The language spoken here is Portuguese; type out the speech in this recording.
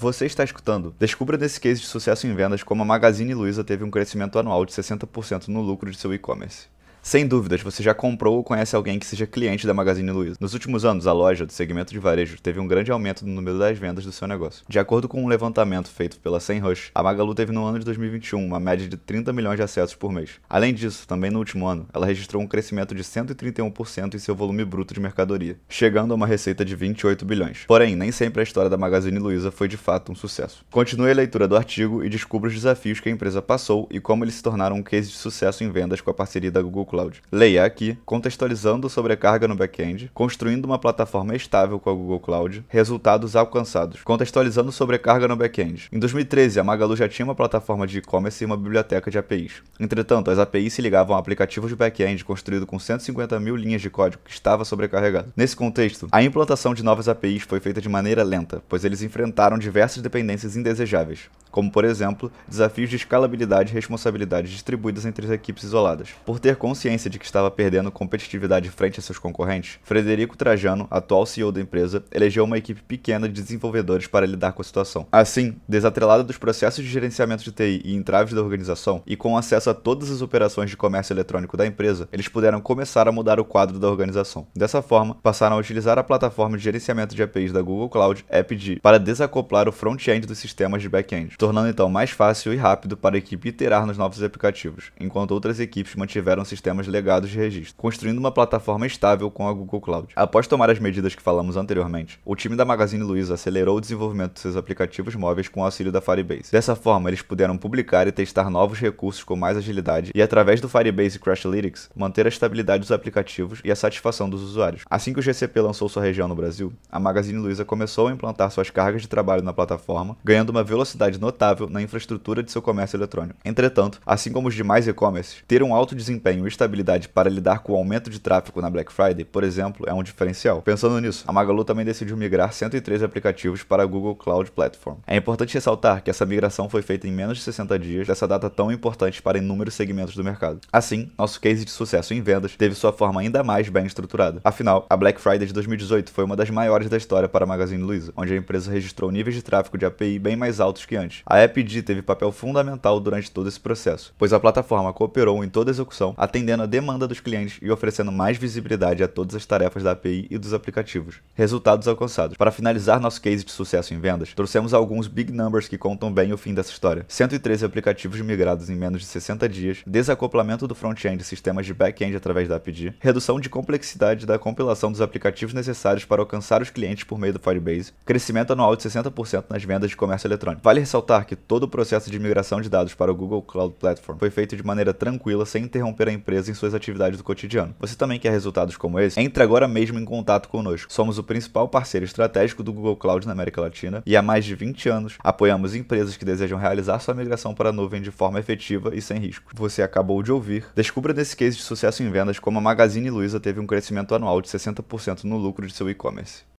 Você está escutando? Descubra nesse case de sucesso em vendas como a Magazine Luiza teve um crescimento anual de 60% no lucro de seu e-commerce. Sem dúvidas, você já comprou ou conhece alguém que seja cliente da Magazine Luiza. Nos últimos anos, a loja do segmento de varejo teve um grande aumento no número das vendas do seu negócio. De acordo com um levantamento feito pela SEMrush, a Magalu teve no ano de 2021 uma média de 30 milhões de acessos por mês. Além disso, também no último ano, ela registrou um crescimento de 131% em seu volume bruto de mercadoria, chegando a uma receita de 28 bilhões. Porém, nem sempre a história da Magazine Luiza foi de fato um sucesso. Continue a leitura do artigo e descubra os desafios que a empresa passou e como eles se tornaram um case de sucesso em vendas com a parceria da Google Cloud. Leia aqui, contextualizando sobrecarga no back-end, construindo uma plataforma estável com a Google Cloud, resultados alcançados, contextualizando sobrecarga no back-end. Em 2013, a Magalu já tinha uma plataforma de e-commerce e uma biblioteca de APIs. Entretanto, as APIs se ligavam a aplicativos de back-end construído com 150 mil linhas de código que estava sobrecarregado. Nesse contexto, a implantação de novas APIs foi feita de maneira lenta, pois eles enfrentaram diversas dependências indesejáveis, como por exemplo, desafios de escalabilidade e responsabilidade distribuídas entre as equipes isoladas. Por ter consciência de que estava perdendo competitividade frente a seus concorrentes, Frederico Trajano, atual CEO da empresa, elegeu uma equipe pequena de desenvolvedores para lidar com a situação. Assim, desatrelada dos processos de gerenciamento de TI e entraves da organização, e com acesso a todas as operações de comércio eletrônico da empresa, eles puderam começar a mudar o quadro da organização. Dessa forma, passaram a utilizar a plataforma de gerenciamento de APIs da Google Cloud, AppG, para desacoplar o front-end dos sistemas de back-end, tornando então mais fácil e rápido para a equipe iterar nos novos aplicativos, enquanto outras equipes mantiveram sistemas legados legados de registro, construindo uma plataforma estável com a Google Cloud. Após tomar as medidas que falamos anteriormente, o time da Magazine Luiza acelerou o desenvolvimento de seus aplicativos móveis com o auxílio da Firebase. Dessa forma, eles puderam publicar e testar novos recursos com mais agilidade e, através do Firebase Crashlytics, manter a estabilidade dos aplicativos e a satisfação dos usuários. Assim que o GCP lançou sua região no Brasil, a Magazine Luiza começou a implantar suas cargas de trabalho na plataforma, ganhando uma velocidade notável na infraestrutura de seu comércio eletrônico. Entretanto, assim como os demais e-commerces, ter um alto desempenho estabilidade para lidar com o aumento de tráfego na Black Friday, por exemplo, é um diferencial. Pensando nisso, a Magalu também decidiu migrar 103 aplicativos para a Google Cloud Platform. É importante ressaltar que essa migração foi feita em menos de 60 dias dessa data tão importante para inúmeros segmentos do mercado. Assim, nosso case de sucesso em vendas teve sua forma ainda mais bem estruturada. Afinal, a Black Friday de 2018 foi uma das maiores da história para a Magazine Luiza, onde a empresa registrou níveis de tráfego de API bem mais altos que antes. A AppD teve papel fundamental durante todo esse processo, pois a plataforma cooperou em toda a execução, atendendo a demanda dos clientes e oferecendo mais visibilidade a todas as tarefas da API e dos aplicativos. Resultados alcançados. Para finalizar nosso case de sucesso em vendas, trouxemos alguns big numbers que contam bem o fim dessa história. 113 aplicativos migrados em menos de 60 dias, desacoplamento do front-end e sistemas de back-end através da API, redução de complexidade da compilação dos aplicativos necessários para alcançar os clientes por meio do Firebase, crescimento anual de 60% nas vendas de comércio eletrônico. Vale ressaltar que todo o processo de migração de dados para o Google Cloud Platform foi feito de maneira tranquila, sem interromper a empresa em suas atividades do cotidiano. Você também quer resultados como esse? Entre agora mesmo em contato conosco. Somos o principal parceiro estratégico do Google Cloud na América Latina e há mais de 20 anos apoiamos empresas que desejam realizar sua migração para a nuvem de forma efetiva e sem risco. Você acabou de ouvir. Descubra nesse case de sucesso em vendas como a Magazine Luiza teve um crescimento anual de 60% no lucro de seu e-commerce.